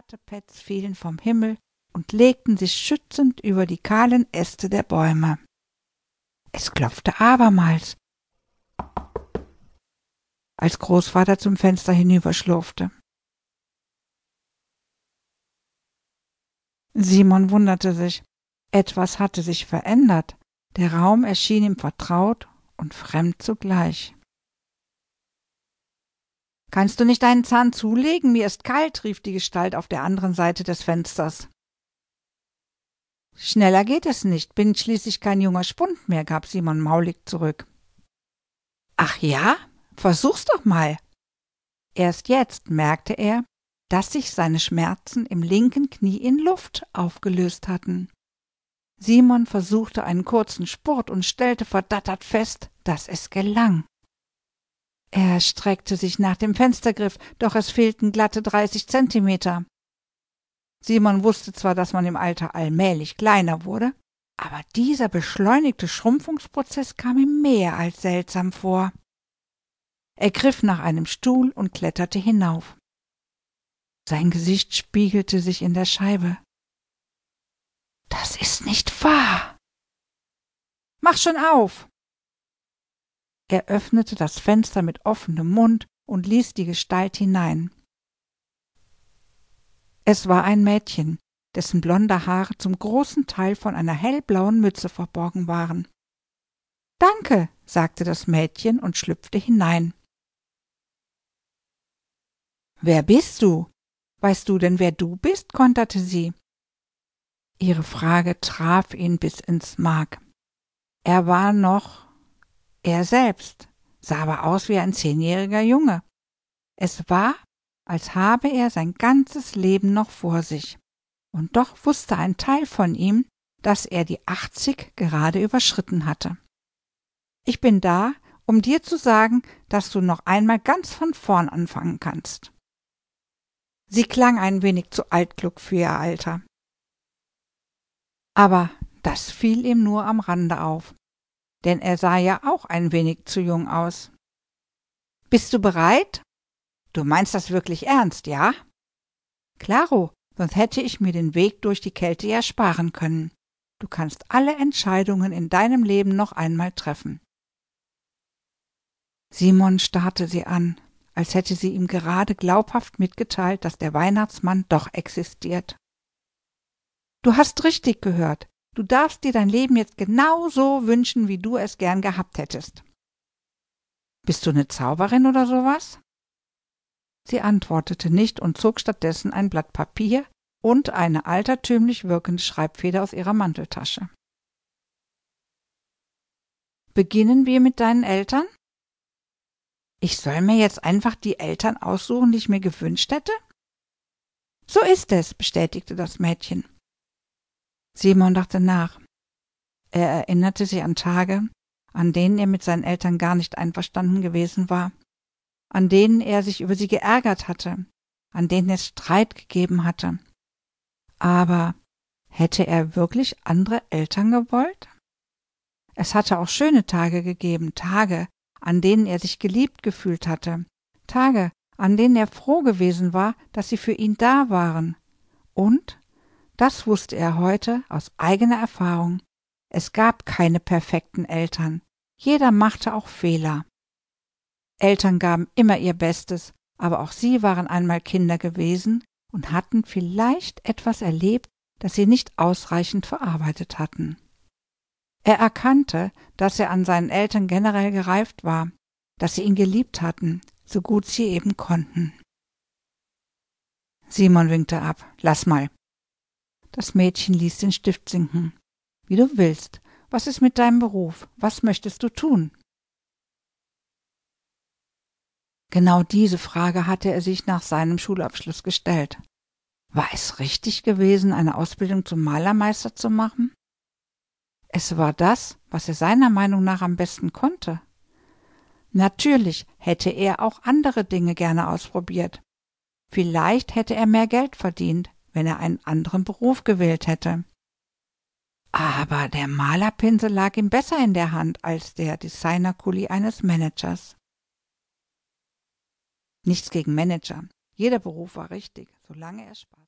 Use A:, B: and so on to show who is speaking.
A: Wattepads fielen vom Himmel und legten sich schützend über die kahlen Äste der Bäume. Es klopfte abermals, als Großvater zum Fenster hinüberschlurfte. Simon wunderte sich. Etwas hatte sich verändert. Der Raum erschien ihm vertraut und fremd zugleich. Kannst du nicht deinen Zahn zulegen? Mir ist kalt, rief die Gestalt auf der anderen Seite des Fensters. Schneller geht es nicht, bin schließlich kein junger Spund mehr, gab Simon maulig zurück. Ach ja? Versuch's doch mal. Erst jetzt merkte er, dass sich seine Schmerzen im linken Knie in Luft aufgelöst hatten. Simon versuchte einen kurzen Spurt und stellte verdattert fest, dass es gelang. Er streckte sich nach dem Fenstergriff, doch es fehlten glatte dreißig Zentimeter. Simon wusste zwar, dass man im Alter allmählich kleiner wurde, aber dieser beschleunigte Schrumpfungsprozess kam ihm mehr als seltsam vor. Er griff nach einem Stuhl und kletterte hinauf. Sein Gesicht spiegelte sich in der Scheibe. Das ist nicht wahr. Mach schon auf. Er öffnete das Fenster mit offenem Mund und ließ die Gestalt hinein. Es war ein Mädchen, dessen blonde Haare zum großen Teil von einer hellblauen Mütze verborgen waren. Danke, sagte das Mädchen und schlüpfte hinein. Wer bist du? Weißt du denn, wer du bist? konterte sie. Ihre Frage traf ihn bis ins Mark. Er war noch er selbst, sah aber aus wie ein zehnjähriger Junge. Es war, als habe er sein ganzes Leben noch vor sich. Und doch wusste ein Teil von ihm, dass er die achtzig gerade überschritten hatte. Ich bin da, um dir zu sagen, dass du noch einmal ganz von vorn anfangen kannst. Sie klang ein wenig zu altklug für ihr Alter. Aber das fiel ihm nur am Rande auf, denn er sah ja auch ein wenig zu jung aus. Bist du bereit? Du meinst das wirklich ernst, ja? Klaro, sonst hätte ich mir den Weg durch die Kälte ja sparen können. Du kannst alle Entscheidungen in deinem Leben noch einmal treffen. Simon starrte sie an, als hätte sie ihm gerade glaubhaft mitgeteilt, dass der Weihnachtsmann doch existiert. Du hast richtig gehört. Du darfst dir dein Leben jetzt genau so wünschen, wie du es gern gehabt hättest. Bist du eine Zauberin oder sowas? Sie antwortete nicht und zog stattdessen ein Blatt Papier und eine altertümlich wirkende Schreibfeder aus ihrer Manteltasche. Beginnen wir mit deinen Eltern? Ich soll mir jetzt einfach die Eltern aussuchen, die ich mir gewünscht hätte? So ist es, bestätigte das Mädchen. Simon dachte nach. Er erinnerte sich an Tage, an denen er mit seinen Eltern gar nicht einverstanden gewesen war, an denen er sich über sie geärgert hatte, an denen es Streit gegeben hatte. Aber hätte er wirklich andere Eltern gewollt? Es hatte auch schöne Tage gegeben, Tage, an denen er sich geliebt gefühlt hatte, Tage, an denen er froh gewesen war, dass sie für ihn da waren. Und das wusste er heute aus eigener Erfahrung. Es gab keine perfekten Eltern. Jeder machte auch Fehler. Eltern gaben immer ihr Bestes, aber auch sie waren einmal Kinder gewesen und hatten vielleicht etwas erlebt, das sie nicht ausreichend verarbeitet hatten. Er erkannte, dass er an seinen Eltern generell gereift war, dass sie ihn geliebt hatten, so gut sie eben konnten. Simon winkte ab. Lass mal. Das Mädchen ließ den Stift sinken. Wie du willst. Was ist mit deinem Beruf? Was möchtest du tun? Genau diese Frage hatte er sich nach seinem Schulabschluss gestellt. War es richtig gewesen, eine Ausbildung zum Malermeister zu machen? Es war das, was er seiner Meinung nach am besten konnte. Natürlich hätte er auch andere Dinge gerne ausprobiert. Vielleicht hätte er mehr Geld verdient, wenn er einen anderen Beruf gewählt hätte. Aber der Malerpinsel lag ihm besser in der Hand als der Designerkuli eines Managers. Nichts gegen Manager. Jeder Beruf war richtig, solange er Spaß